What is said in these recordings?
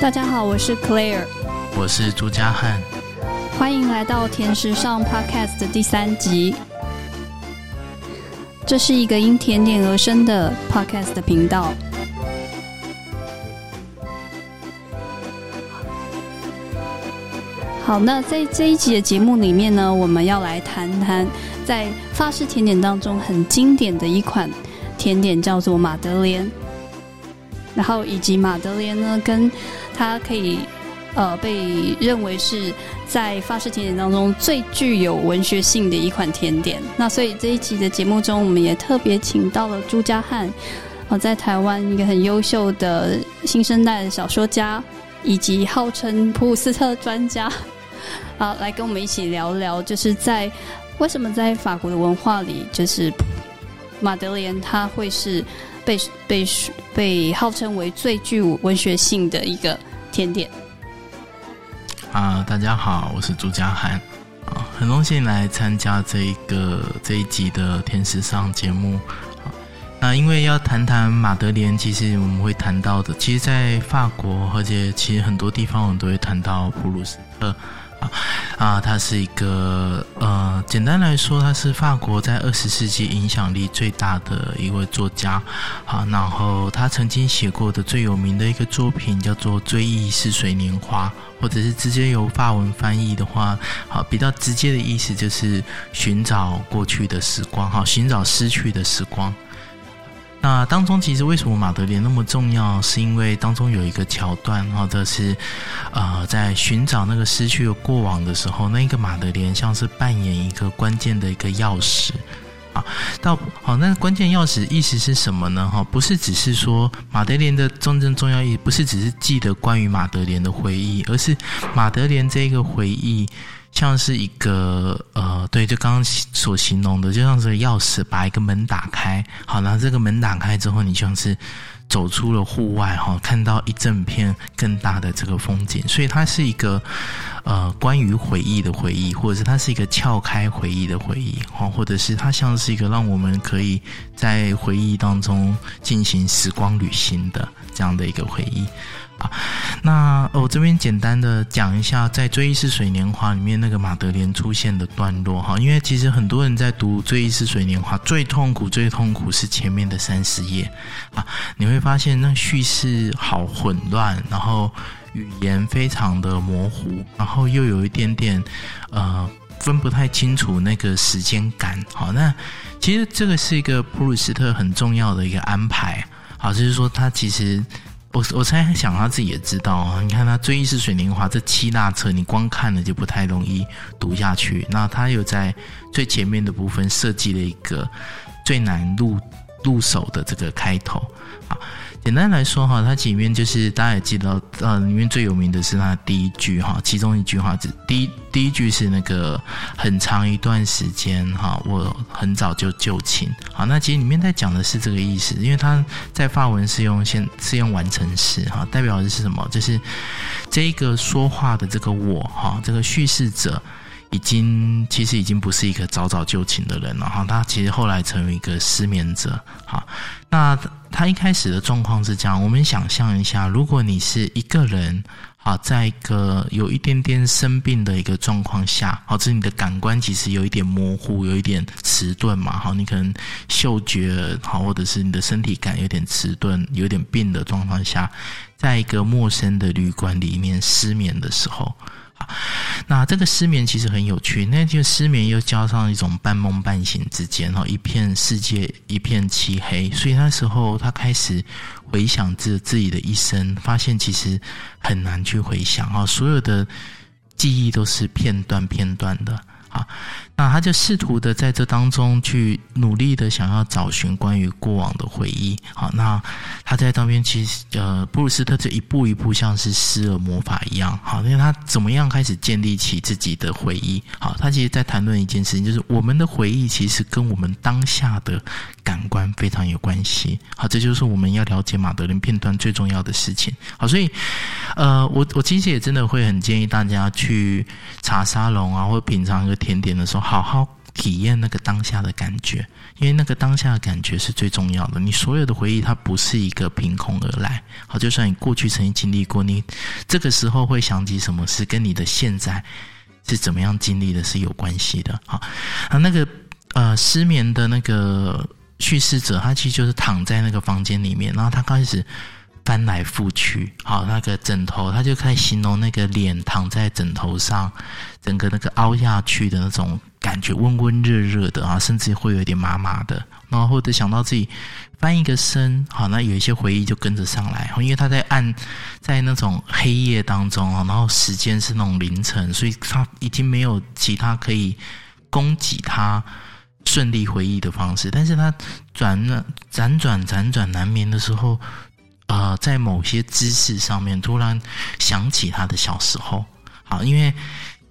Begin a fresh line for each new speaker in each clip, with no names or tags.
大家好，我是 Claire，
我是朱家汉，
欢迎来到甜食上 Podcast 的第三集。这是一个因甜点而生的 Podcast 频道。好，那在这一集的节目里面呢，我们要来谈谈在法式甜点当中很经典的一款甜点，叫做马德莲。然后以及马德莲呢，跟它可以呃被认为是在法式甜点当中最具有文学性的一款甜点。那所以这一集的节目中，我们也特别请到了朱家汉，呃，在台湾一个很优秀的新生代的小说家，以及号称普鲁斯特专家。啊，来跟我们一起聊聊，就是在为什么在法国的文化里，就是马德莲它会是被被被号称为最具文学性的一个甜点。
啊，大家好，我是朱家涵啊，很荣幸来参加这一个这一集的甜食上节目啊。那因为要谈谈马德莲，其实我们会谈到的，其实，在法国，而且其实很多地方我们都会谈到普鲁斯特。啊，他是一个呃，简单来说，他是法国在二十世纪影响力最大的一位作家。好，然后他曾经写过的最有名的一个作品叫做《追忆似水年华》，或者是直接由法文翻译的话，好，比较直接的意思就是寻找过去的时光，好，寻找失去的时光。那当中其实为什么马德莲那么重要？是因为当中有一个桥段，或者是，呃，在寻找那个失去的过往的时候，那一个马德莲像是扮演一个关键的一个钥匙啊。到好，那关键钥匙意思是什么呢？哈，不是只是说马德莲的真正重要意义，不是只是记得关于马德莲的回忆，而是马德莲这个回忆。像是一个呃，对，就刚刚所形容的，就像是钥匙把一个门打开，好，然后这个门打开之后，你像是走出了户外哈，看到一整片更大的这个风景，所以它是一个呃关于回忆的回忆，或者是它是一个撬开回忆的回忆，哈，或者是它像是一个让我们可以在回忆当中进行时光旅行的这样的一个回忆啊。那我这边简单的讲一下，在《追忆似水年华》里面那个马德莲出现的段落哈，因为其实很多人在读《追忆似水年华》，最痛苦、最痛苦是前面的三十页啊，你会发现那叙事好混乱，然后语言非常的模糊，然后又有一点点呃分不太清楚那个时间感。好，那其实这个是一个普鲁斯特很重要的一个安排，好，就是说他其实。我我猜想他自己也知道啊，你看他《追忆似水年华》这七大册，你光看了就不太容易读下去。那他又在最前面的部分设计了一个最难入入手的这个开头啊。简单来说哈，它里面就是大家也记得，呃，里面最有名的是它第一句哈，其中一句话第一第一句是那个很长一段时间哈，我很早就就寝。好，那其实里面在讲的是这个意思，因为它在发文是用现是用完成式哈，代表的是什么？就是这一个说话的这个我哈，这个叙事者。已经其实已经不是一个早早就寝的人了哈，他其实后来成为一个失眠者。哈，那他一开始的状况是这样，我们想象一下，如果你是一个人，好，在一个有一点点生病的一个状况下，好，这你的感官其实有一点模糊，有一点迟钝嘛，好，你可能嗅觉好，或者是你的身体感有点迟钝，有点病的状况下，在一个陌生的旅馆里面失眠的时候。那这个失眠其实很有趣，那就失眠又加上一种半梦半醒之间，哈，一片世界一片漆黑，所以那时候他开始回想自自己的一生，发现其实很难去回想，啊，所有的记忆都是片段片段的。啊，那他就试图的在这当中去努力的想要找寻关于过往的回忆。好，那他在当边其实呃，布鲁斯特这一步一步像是施了魔法一样。好，那他怎么样开始建立起自己的回忆？好，他其实在谈论一件事情，就是我们的回忆其实跟我们当下的感官非常有关系。好，这就是我们要了解马德琳片段最重要的事情。好，所以呃，我我其实也真的会很建议大家去查沙龙啊，或品尝一个。甜点的时候，好好体验那个当下的感觉，因为那个当下的感觉是最重要的。你所有的回忆，它不是一个凭空而来。好，就算你过去曾经经历过，你这个时候会想起什么事，跟你的现在是怎么样经历的是有关系的。好，啊，那个呃失眠的那个叙事者，他其实就是躺在那个房间里面，然后他开始。翻来覆去，好，那个枕头，他就开始形容那个脸躺在枕头上，整个那个凹下去的那种感觉，温温热热的啊，甚至会有点麻麻的。然后或者想到自己翻一个身，好，那有一些回忆就跟着上来。因为他在暗，在那种黑夜当中啊，然后时间是那种凌晨，所以他已经没有其他可以供给他顺利回忆的方式。但是他转了辗转辗转难眠的时候。呃，在某些姿势上面，突然想起他的小时候。好，因为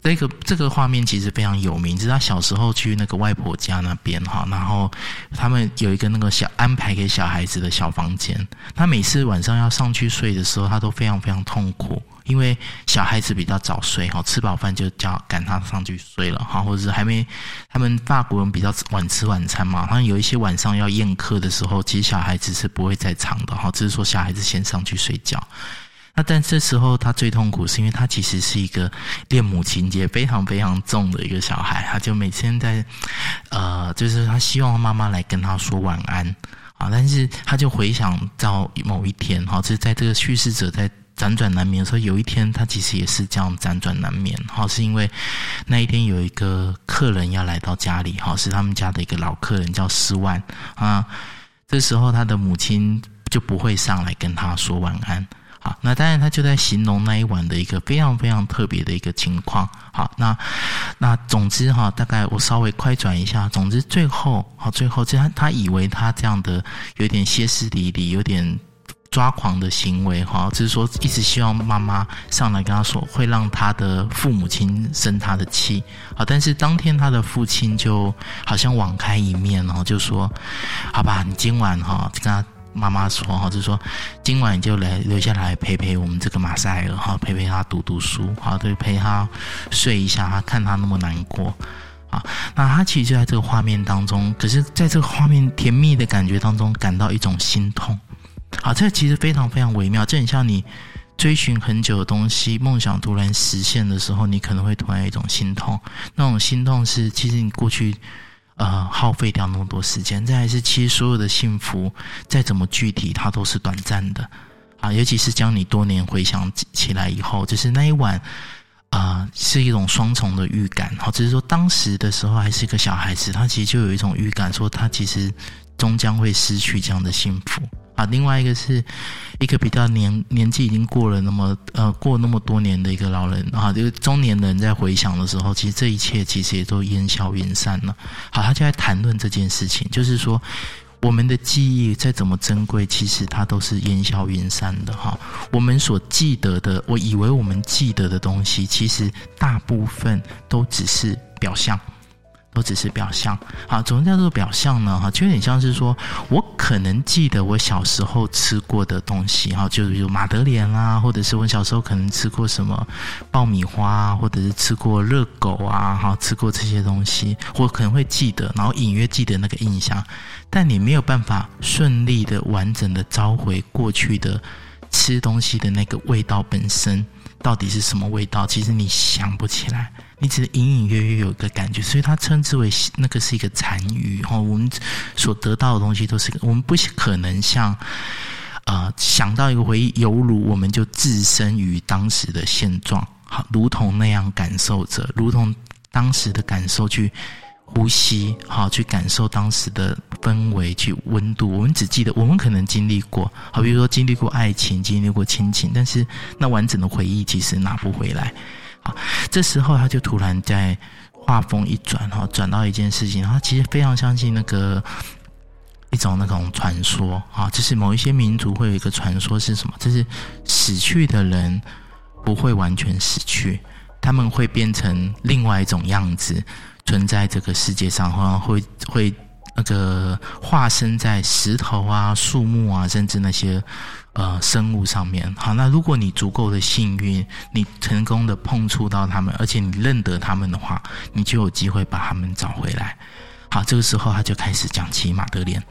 这个这个画面其实非常有名，就是他小时候去那个外婆家那边哈，然后他们有一个那个小安排给小孩子的小房间，他每次晚上要上去睡的时候，他都非常非常痛苦。因为小孩子比较早睡哈，吃饱饭就叫赶他上去睡了哈，或者是还没他们法国人比较晚吃晚餐嘛，好像有一些晚上要宴客的时候，其实小孩子是不会在场的哈，只是说小孩子先上去睡觉。那但这时候他最痛苦，是因为他其实是一个恋母情节非常非常重的一个小孩，他就每天在呃，就是他希望妈妈来跟他说晚安啊，但是他就回想到某一天哈，就是在这个叙事者在。辗转难眠，的时候有一天他其实也是这样辗转难眠，哈，是因为那一天有一个客人要来到家里，哈，是他们家的一个老客人叫施万啊。这时候他的母亲就不会上来跟他说晚安，好，那当然他就在形容那一晚的一个非常非常特别的一个情况，好，那那总之哈，大概我稍微快转一下，总之最后好，最后这他他以为他这样的有点歇斯底里，有点。抓狂的行为，哈，就是说一直希望妈妈上来跟他说，会让他的父母亲生他的气，好，但是当天他的父亲就好像网开一面，然后就说，好吧，你今晚哈跟他妈妈说，哈，就是说今晚你就来留下来陪陪我们这个马赛尔，哈，陪陪他读读书，好，对，陪他睡一下，他看他那么难过，啊，那他其实就在这个画面当中，可是在这个画面甜蜜的感觉当中，感到一种心痛。好，这其实非常非常微妙，这很像你追寻很久的东西，梦想突然实现的时候，你可能会突然一种心痛。那种心痛是，其实你过去呃耗费掉那么多时间，这还是其实所有的幸福，再怎么具体，它都是短暂的啊。尤其是将你多年回想起来以后，就是那一晚啊，是一种双重的预感。好，只是说当时的时候还是一个小孩子，他其实就有一种预感，说他其实终将会失去这样的幸福。啊，另外一个是一个比较年年纪已经过了那么呃过那么多年的一个老人啊，就是中年人在回想的时候，其实这一切其实也都烟消云散了。好，他就在谈论这件事情，就是说我们的记忆再怎么珍贵，其实它都是烟消云散的哈。我们所记得的，我以为我们记得的东西，其实大部分都只是表象。都只是表象，好，怎么叫做表象呢？哈，就有点像是说，我可能记得我小时候吃过的东西，哈，就是有马德莲啦，或者是我小时候可能吃过什么爆米花，或者是吃过热狗啊，哈，吃过这些东西，我可能会记得，然后隐约记得那个印象，但你没有办法顺利的、完整的召回过去的吃东西的那个味道本身到底是什么味道，其实你想不起来。你只隐隐约约有一个感觉，所以它称之为那个是一个残余哈。我们所得到的东西都是，我们不可能像啊想到一个回忆，犹如我们就置身于当时的现状，好，如同那样感受着，如同当时的感受去呼吸，好，去感受当时的氛围，去温度。我们只记得我们可能经历过，好，比如说经历过爱情，经历过亲情，但是那完整的回忆其实拿不回来。啊，这时候他就突然在画风一转，哈，转到一件事情，他其实非常相信那个一种那种传说，啊，就是某一些民族会有一个传说是什么？就是死去的人不会完全死去，他们会变成另外一种样子存在这个世界上，好像会会那个化身在石头啊、树木啊，甚至那些呃生物上面。好，那如果你足够的幸运，你成功的碰触到他们，而且你认得他们的话，你就有机会把他们找回来。好，这个时候他就开始讲起马德莲。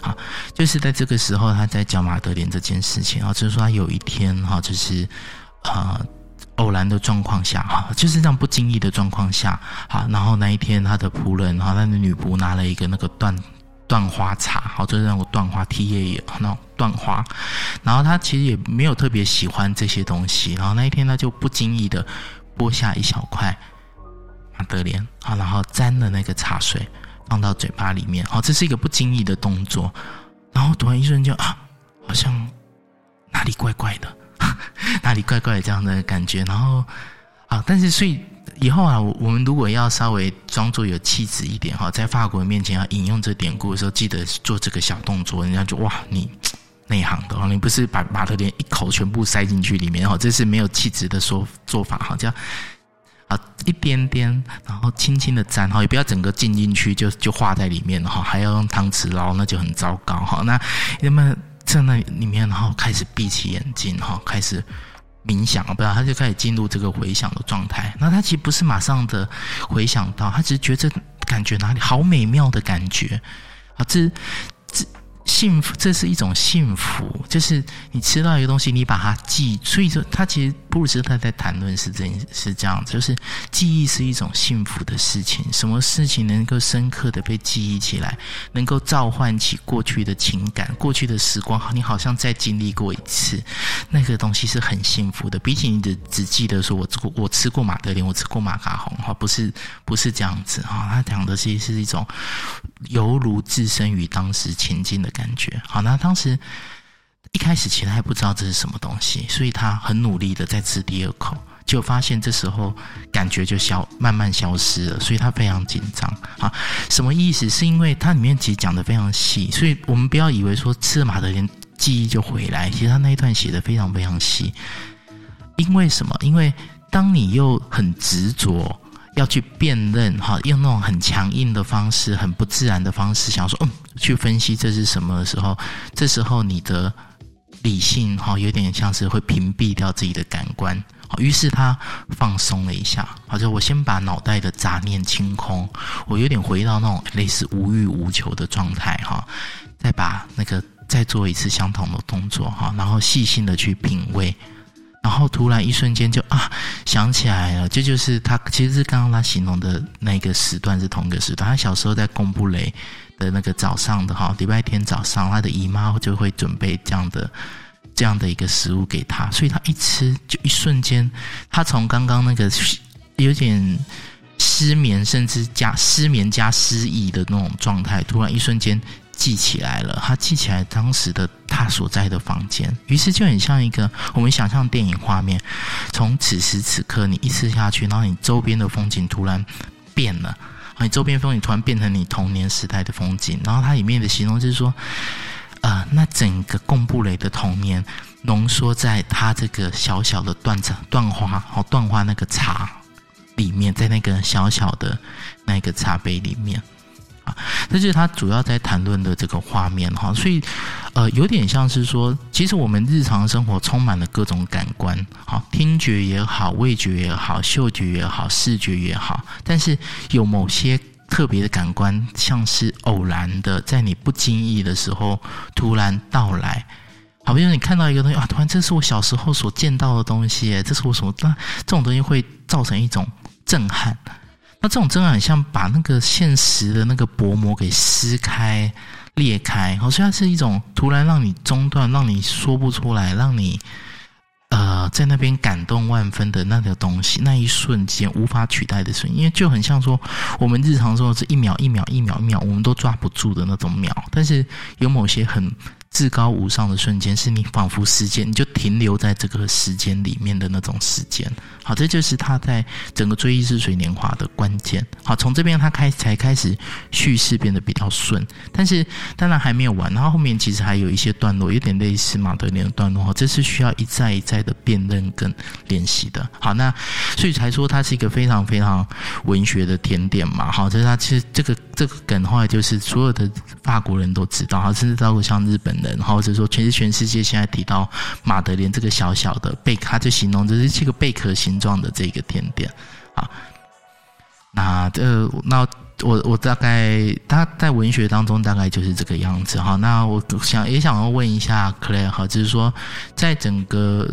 好，就是在这个时候，他在讲马德莲这件事情啊，就是说他有一天哈，就是啊。偶然的状况下，哈，就是这样不经意的状况下，好，然后那一天他的仆人，哈，他的女仆拿了一个那个断断花茶，好，就是那种断花 T 叶叶那种断花，然后他其实也没有特别喜欢这些东西，然后那一天他就不经意的剥下一小块马德莲，好，然后沾了那个茶水放到嘴巴里面，好，这是一个不经意的动作，然后突然一瞬间啊，好像哪里怪怪的。哪里怪怪的这样的感觉，然后啊，但是所以以后啊，我们如果要稍微装作有气质一点哈，在法国人面前要引用这典故的时候，记得做这个小动作，人家就哇，你内行的哦，你不是把马特莲一口全部塞进去里面哈，这是没有气质的说做法哈，这样啊一点点，然后轻轻的沾哈，也不要整个浸进去就就化在里面哈，还要用汤匙捞，那就很糟糕哈，那那么。在那里面，然后开始闭起眼睛，哈，开始冥想啊，不知道他就开始进入这个回想的状态。那他其实不是马上的回想到，他只是觉得感觉哪里好美妙的感觉啊，这这。幸福，这是一种幸福，就是你吃到一个东西，你把它记。所以说，他其实布鲁斯特在谈论是这是这样子，就是记忆是一种幸福的事情。什么事情能够深刻的被记忆起来，能够召唤起过去的情感、过去的时光，你好像再经历过一次，那个东西是很幸福的。比起你的只记得说我吃过我吃过马德莲，我吃过马卡龙，哈，不是不是这样子哈。他讲的其实是一种犹如置身于当时情境的。感觉好，那当时一开始其实还不知道这是什么东西，所以他很努力的在吃第二口，就发现这时候感觉就消慢慢消失了，所以他非常紧张啊。什么意思？是因为它里面其实讲的非常细，所以我们不要以为说吃了马德莲记忆就回来，其实他那一段写的非常非常细。因为什么？因为当你又很执着。要去辨认哈，用那种很强硬的方式、很不自然的方式，想说嗯，去分析这是什么的时候，这时候你的理性哈，有点像是会屏蔽掉自己的感官，于是他放松了一下，好，就我先把脑袋的杂念清空，我有点回到那种类似无欲无求的状态哈，再把那个再做一次相同的动作哈，然后细心的去品味。然后突然一瞬间就啊想起来了，这就是他其实是刚刚他形容的那个时段是同一个时段。他小时候在贡布雷的那个早上的哈，礼拜天早上，他的姨妈就会准备这样的这样的一个食物给他，所以他一吃就一瞬间，他从刚刚那个有点失眠，甚至加失眠加失忆的那种状态，突然一瞬间。记起来了，他记起来当时的他所在的房间，于是就很像一个我们想象电影画面。从此时此刻，你一吃下去，然后你周边的风景突然变了，你周边风景突然变成你童年时代的风景。然后它里面的形容就是说，呃，那整个贡布雷的童年浓缩在他这个小小的断茶断花哦断花那个茶里面，在那个小小的那个茶杯里面。啊，这就是他主要在谈论的这个画面哈，所以，呃，有点像是说，其实我们日常生活充满了各种感官，好，听觉也好，味觉也好，嗅觉也好，视觉也好，但是有某些特别的感官，像是偶然的，在你不经意的时候突然到来，好比说你看到一个东西啊，突然这是我小时候所见到的东西，这是我什么？那这种东西会造成一种震撼。那这种真的很像把那个现实的那个薄膜给撕开、裂开，好像是一种突然让你中断、让你说不出来、让你呃在那边感动万分的那个东西，那一瞬间无法取代的瞬间，因为就很像说我们日常说是一秒、一秒、一秒、一秒，我们都抓不住的那种秒，但是有某些很。至高无上的瞬间，是你仿佛时间，你就停留在这个时间里面的那种时间。好，这就是他在整个追忆似水年华的关键。好，从这边他开才开始叙事变得比较顺，但是当然还没有完。然后后面其实还有一些段落，有点类似马德莲的段落。这是需要一再一再的辨认跟练习的。好，那所以才说它是一个非常非常文学的甜点嘛。好，这是它其实这个这个梗后来就是所有的法国人都知道，哈，甚至包括像日本人，或者说全是全世界现在提到马德莲这个小小的贝，它就形容这是这个贝壳形状的这个甜点啊。那这那。我我大概他在文学当中大概就是这个样子哈。那我想也想要问一下 Clare 哈，就是说在整个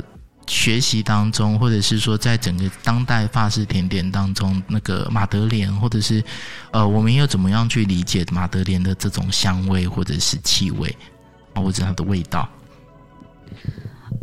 学习当中，或者是说在整个当代法式甜点当中，那个马德莲，或者是呃，我们要怎么样去理解马德莲的这种香味或者是气味啊，或者它的味道？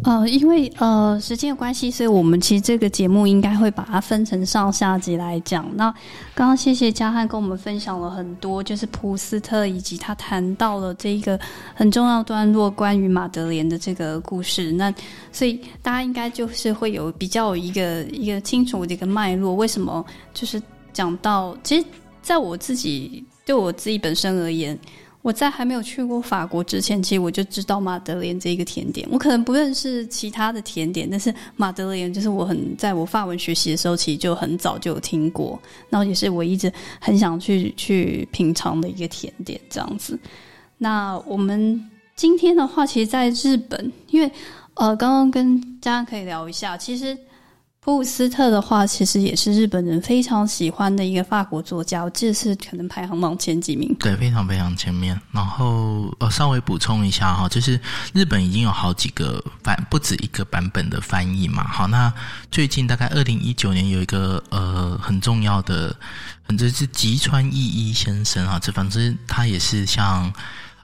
呃，因为呃时间的关系，所以我们其实这个节目应该会把它分成上下集来讲。那刚刚谢谢嘉汉跟我们分享了很多，就是普斯特以及他谈到了这一个很重要段落关于马德莲的这个故事。那所以大家应该就是会有比较一个一个清楚的一个脉络。为什么就是讲到，其实在我自己对我自己本身而言。我在还没有去过法国之前，其实我就知道马德莲这一个甜点。我可能不认识其他的甜点，但是马德莲就是我很在我法文学习的时候，其实就很早就有听过，然后也是我一直很想去去品尝的一个甜点这样子。那我们今天的话，其实在日本，因为呃，刚刚跟家人可以聊一下，其实。布鲁斯特的话，其实也是日本人非常喜欢的一个法国作家，我记得是可能排行榜前几名。
对，非常非常前面。然后呃，稍微补充一下哈，就是日本已经有好几个版，不止一个版本的翻译嘛。好，那最近大概二零一九年有一个呃很重要的，反正是吉川义一先生啊，这反正他也是像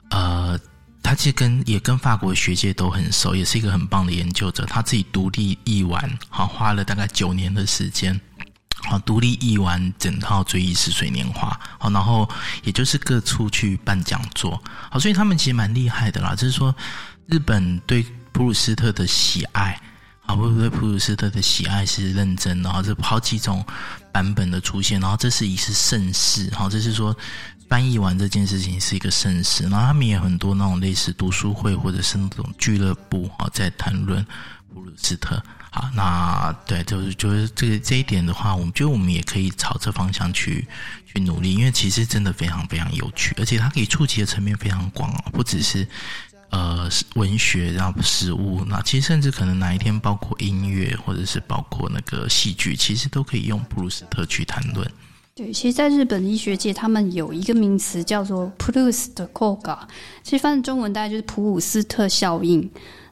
呃。他其实跟也跟法国学界都很熟，也是一个很棒的研究者。他自己独立译完，好花了大概九年的时间，好独立译完整套《追忆似水年华》，好然后也就是各处去办讲座，好所以他们其实蛮厉害的啦。就是说日本对普鲁斯特的喜爱，啊不对普鲁斯特的喜爱是认真的，然后这好几种版本的出现，然后这是一次盛世，好这是说。翻译完这件事情是一个盛事，然后他们也很多那种类似读书会或者是那种俱乐部啊，在谈论布鲁斯特。好，那对，就是就是这个这一点的话，我们觉得我们也可以朝这方向去去努力，因为其实真的非常非常有趣，而且它可以触及的层面非常广哦，不只是呃文学，然后食物，那其实甚至可能哪一天包括音乐或者是包括那个戏剧，其实都可以用布鲁斯特去谈论。
对，其实，在日本医学界，他们有一个名词叫做普鲁斯特效应，其实翻译中文大概就是普鲁斯特效应。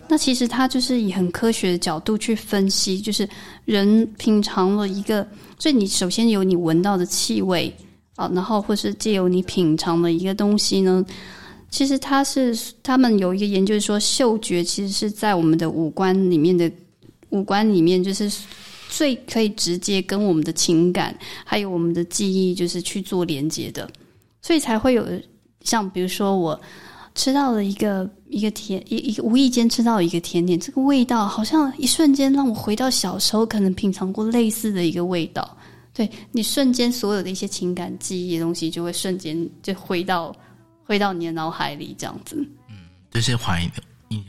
那其实它就是以很科学的角度去分析，就是人品尝了一个，所以你首先有你闻到的气味啊，然后或是借由你品尝的一个东西呢，其实它是他们有一个研究说，嗅觉其实是在我们的五官里面的五官里面就是。最可以直接跟我们的情感还有我们的记忆，就是去做连接的，所以才会有像比如说我吃到了一个一个甜一一个无意间吃到一个甜点，这个味道好像一瞬间让我回到小时候，可能品尝过类似的一个味道。对你瞬间所有的一些情感记忆的东西，就会瞬间就回到回到你的脑海里，这样子。
嗯，就是怀你。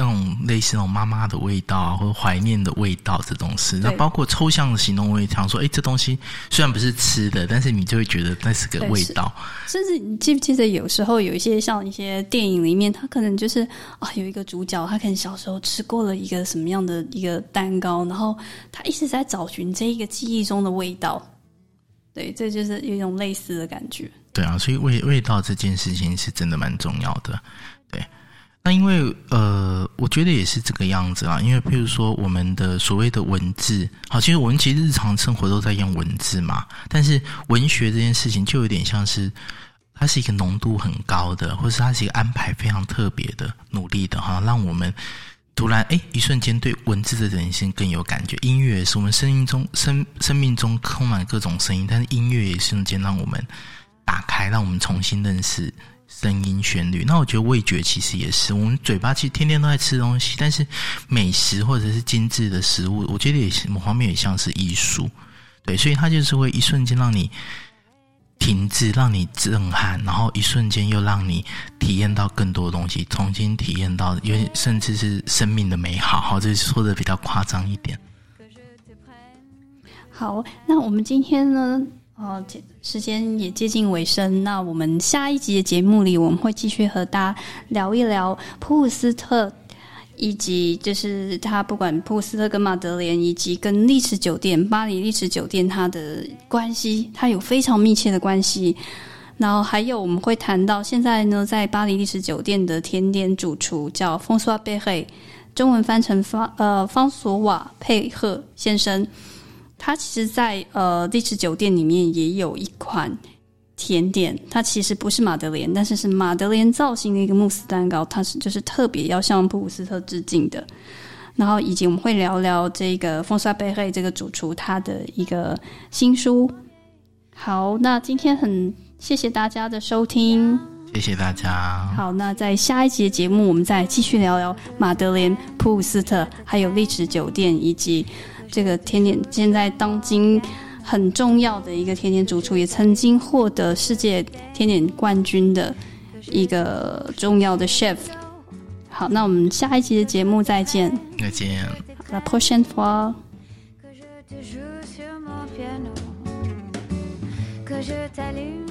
那种类似那种妈妈的味道啊，或者怀念的味道这种事，那包括抽象的形容，我也常说，哎，这东西虽然不是吃的，但是你就会觉得那是个味道。
甚至你记不记得，有时候有一些像一些电影里面，他可能就是啊，有一个主角，他可能小时候吃过了一个什么样的一个蛋糕，然后他一直在找寻这一个记忆中的味道。对，这就是有一种类似的感觉。
对啊，所以味味道这件事情是真的蛮重要的。对。那因为呃，我觉得也是这个样子啊。因为譬如说，我们的所谓的文字，好，其实我们其实日常生活都在用文字嘛。但是文学这件事情，就有点像是它是一个浓度很高的，或是它是一个安排非常特别的努力的哈，让我们突然哎一瞬间对文字的人性更有感觉。音乐是我们声音中生生命中充满各种声音，但是音乐也瞬间让我们打开，让我们重新认识。声音、旋律，那我觉得味觉其实也是，我们嘴巴其实天天都在吃东西，但是美食或者是精致的食物，我觉得也是某方面也像是艺术，对，所以它就是会一瞬间让你停滞，让你震撼，然后一瞬间又让你体验到更多的东西，重新体验到，因为甚至是生命的美好。好，这说的比较夸张一点。
好，那我们今天呢？哦，时间也接近尾声，那我们下一集的节目里，我们会继续和大家聊一聊普鲁斯特。以及就是他不管普鲁斯特跟马德莲，以及跟丽池酒店、巴黎丽池酒店它的关系，它有非常密切的关系。然后还有我们会谈到，现在呢，在巴黎丽池酒店的甜点主厨叫风索瓦贝赫，中文翻成方呃方索瓦佩赫先生，他其实，在呃丽池酒店里面也有一款。甜点，它其实不是马德莲，但是是马德莲造型的一个慕斯蛋糕，它是就是特别要向普鲁斯特致敬的。然后以及我们会聊聊这个风沙贝黑这个主厨他的一个新书。好，那今天很谢谢大家的收听，
谢谢大家。
好，那在下一集的节目，我们再继续聊聊马德莲、普鲁斯特，还有丽池酒店以及这个甜点，现在当今。很重要的一个甜点主厨，也曾经获得世界甜点冠军的一个重要的 chef。好，那我们下一集的节目再见。
再见。
La prochaine fois。Que je t'allume